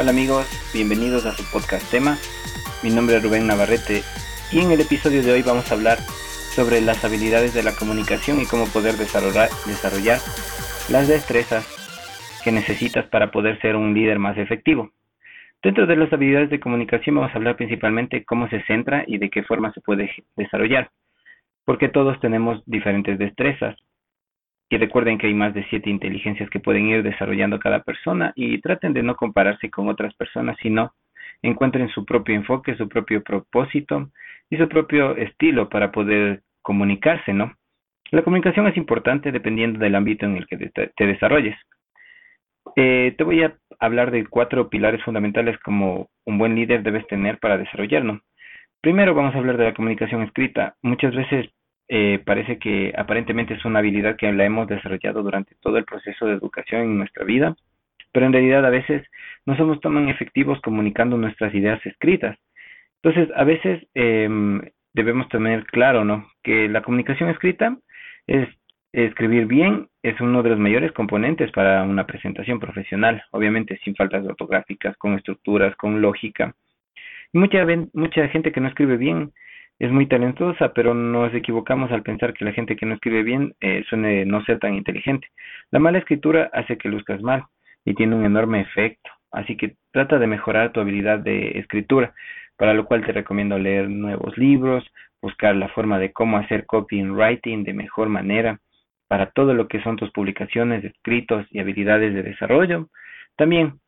Hola amigos, bienvenidos a su podcast tema. Mi nombre es Rubén Navarrete y en el episodio de hoy vamos a hablar sobre las habilidades de la comunicación y cómo poder desarrollar, desarrollar las destrezas que necesitas para poder ser un líder más efectivo. Dentro de las habilidades de comunicación vamos a hablar principalmente cómo se centra y de qué forma se puede desarrollar, porque todos tenemos diferentes destrezas y recuerden que hay más de siete inteligencias que pueden ir desarrollando cada persona y traten de no compararse con otras personas, sino encuentren su propio enfoque, su propio propósito y su propio estilo para poder comunicarse, ¿no? La comunicación es importante dependiendo del ámbito en el que te, desarrolles. Eh, te voy a hablar de cuatro pilares fundamentales como un buen líder debes tener para desarrollarlo. Primero vamos a hablar de la comunicación escrita. Muchas veces eh, parece que aparentemente es una habilidad que la hemos desarrollado durante todo el proceso de educación en nuestra vida, pero en realidad a veces no somos tan efectivos comunicando nuestras ideas escritas. Entonces, a veces em, debemos tener claro, ¿no? Que la comunicación escrita es escribir bien es uno de los mayores componentes para una presentación profesional, obviamente sin faltas ortográficas, con estructuras, con lógica. mucha, mucha gente que no escribe bien es muy talentosa, pero nos equivocamos al pensar que la gente que no escribe bien eh, suene no ser tan inteligente. La mala escritura hace que luzcas mal y tiene un enorme efecto, así que trata de mejorar tu habilidad de escritura, para lo cual te recomiendo leer nuevos libros, buscar la forma de cómo hacer copywriting de mejor manera para todo lo que son tus publicaciones, escritos y habilidades de desarrollo. También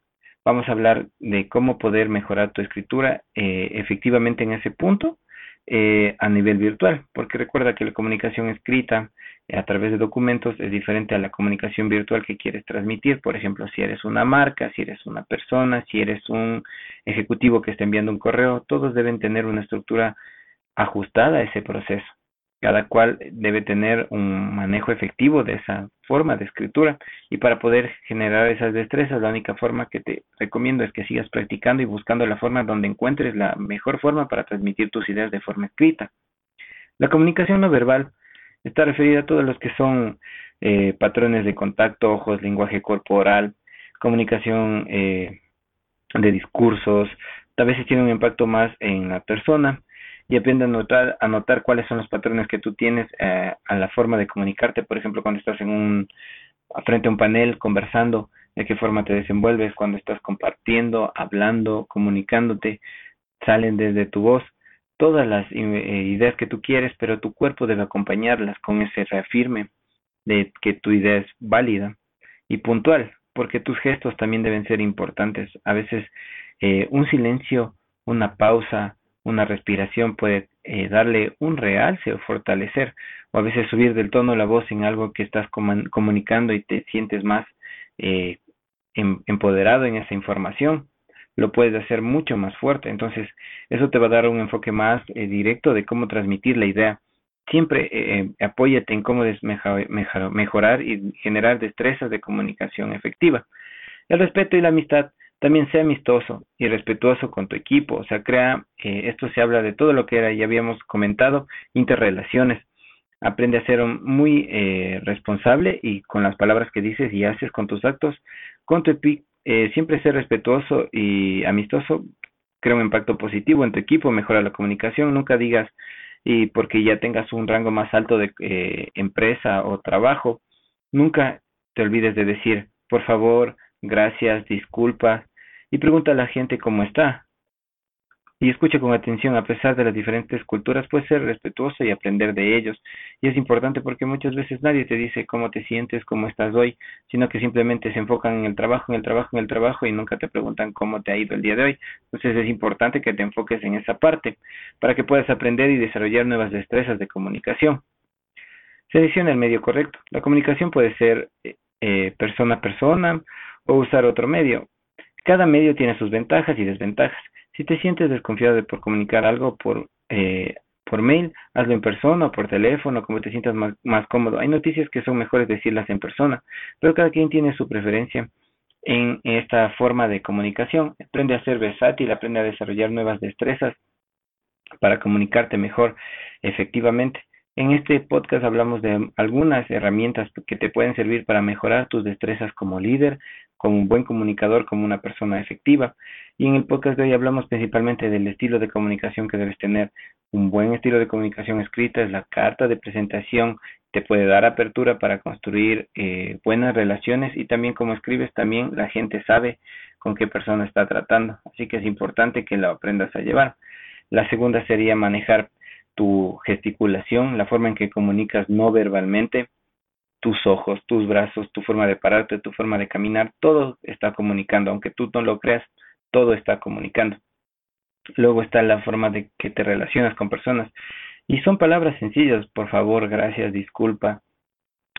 vamos a hablar de cómo poder mejorar tu escritura eh, efectivamente en ese punto eh, a nivel virtual, porque recuerda que la comunicación escrita eh, a través de documentos es diferente a la comunicación virtual que quieres transmitir. Por ejemplo, si eres una marca, si eres una persona, si eres un ejecutivo que está enviando un correo, todos deben tener una estructura ajustada a ese proceso cada cual debe tener un manejo efectivo de esa forma de escritura. Y para poder generar esas destrezas la única forma que te recomiendo es que sigas practicando y buscando la forma donde encuentres la mejor forma para transmitir tus ideas de forma escrita. La comunicación no verbal está referida a todos los que son eh, patrones de contacto, ojos, lenguaje corporal, comunicación eh, de discursos, a veces tiene un impacto más en la persona y aprende a notar, a notar cuáles son los patrones que tú tienes eh, a la forma de comunicarte, por ejemplo, cuando estás en un frente a un panel conversando, de qué forma te desenvuelves, cuando estás compartiendo, hablando, comunicándote, salen desde tu voz todas las eh, ideas que tú quieres, pero tu cuerpo debe acompañarlas con ese reafirme de que tu idea es válida y puntual, porque tus gestos también deben ser importantes. A veces eh, un silencio, una pausa, una respiración puede eh, darle un realce o fortalecer, o a veces subir del tono la voz en algo que estás comunicando y te sientes más eh, em-, empoderado en esa información, lo puedes hacer mucho más fuerte. Entonces, eso te va a dar un enfoque más eh, directo de cómo transmitir la idea. Siempre apóyate en cómo mejorar y generar destrezas de comunicación efectiva. El respeto y la amistad también sea amistoso y respetuoso con tu equipo, o sea, crea, eh, esto se habla de todo lo que era, ya habíamos comentado, interrelaciones. Aprende a ser muy eh, responsable y con las palabras que dices y haces con tus actos, con tu eh, siempre ser respetuoso y amistoso, crea un impacto positivo en tu equipo, mejora la comunicación, nunca digas y porque ya tengas un rango más alto de eh, empresa o trabajo, nunca te olvides de decir, por favor, gracias, disculpa, y pregunta a la gente cómo está. Y escucha con atención, a pesar de las diferentes culturas, puedes ser respetuoso y aprender de ellos. Y es importante porque muchas veces nadie te dice cómo te sientes, cómo estás hoy, sino que simplemente se enfocan en el trabajo, en el trabajo, en el trabajo y nunca te preguntan cómo te ha ido el día de hoy. Entonces es importante que te enfoques en esa parte para que puedas aprender y desarrollar nuevas destrezas de comunicación. Selecciona el medio correcto. La comunicación puede ser eh, eh, persona a persona o usar otro medio. Cada medio tiene sus ventajas y desventajas. Si te sientes desconfiado de por comunicar algo por, eh, por mail, hazlo en persona o por teléfono, como te sientas más, más cómodo. Hay noticias que son mejores decirlas en persona, pero cada quien tiene su preferencia en esta forma de comunicación. Aprende a ser versátil, aprende a desarrollar nuevas destrezas para comunicarte mejor efectivamente. En este podcast hablamos de algunas herramientas que te pueden servir para mejorar tus destrezas como líder, como un buen comunicador, como una persona efectiva. Y en el podcast de hoy hablamos principalmente del estilo de comunicación que debes tener. Un buen estilo de comunicación escrita es la carta de presentación, te puede dar apertura para construir eh, buenas relaciones y también como escribes también la gente sabe con qué persona está tratando. Así que es importante que lo aprendas a llevar. La segunda sería manejar tu gesticulación, la forma en que comunicas no verbalmente, tus ojos, tus brazos, tu forma de pararte, tu forma de caminar, todo está comunicando, aunque tú no lo creas, todo está comunicando. Luego está la forma de que te relacionas con personas. Y son palabras sencillas, por favor, gracias, disculpa,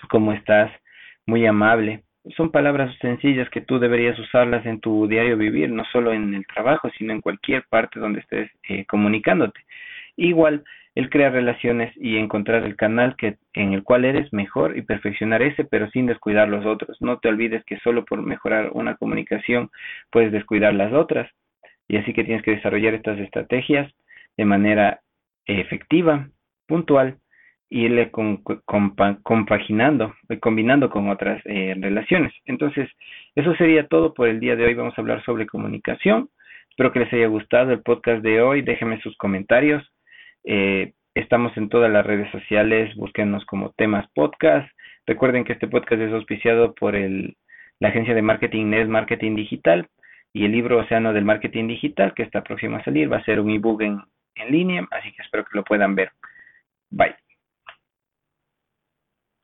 cómo estás, muy amable. Son palabras sencillas que tú deberías usarlas en tu diario vivir, no solo en el trabajo, sino en cualquier parte donde estés eh, comunicándote. Igual, el crear relaciones y encontrar el canal que, en el cual eres mejor y perfeccionar ese, pero sin descuidar los otros. No te olvides que solo por mejorar una comunicación puedes descuidar las otras. Y así que tienes que desarrollar estas estrategias de manera efectiva, puntual, y irle compaginando, y combinando con otras eh, relaciones. Entonces, eso sería todo por el día de hoy. Vamos a hablar sobre comunicación. Espero que les haya gustado el podcast de hoy. Déjenme sus comentarios eh, estamos en todas las redes sociales, búsquenos como temas podcast. Recuerden que este podcast es auspiciado por el, la agencia de marketing NES Marketing Digital y el libro Océano del Marketing Digital que está próximo a salir va a ser un ebook en, en línea, así que espero que lo puedan ver. Bye.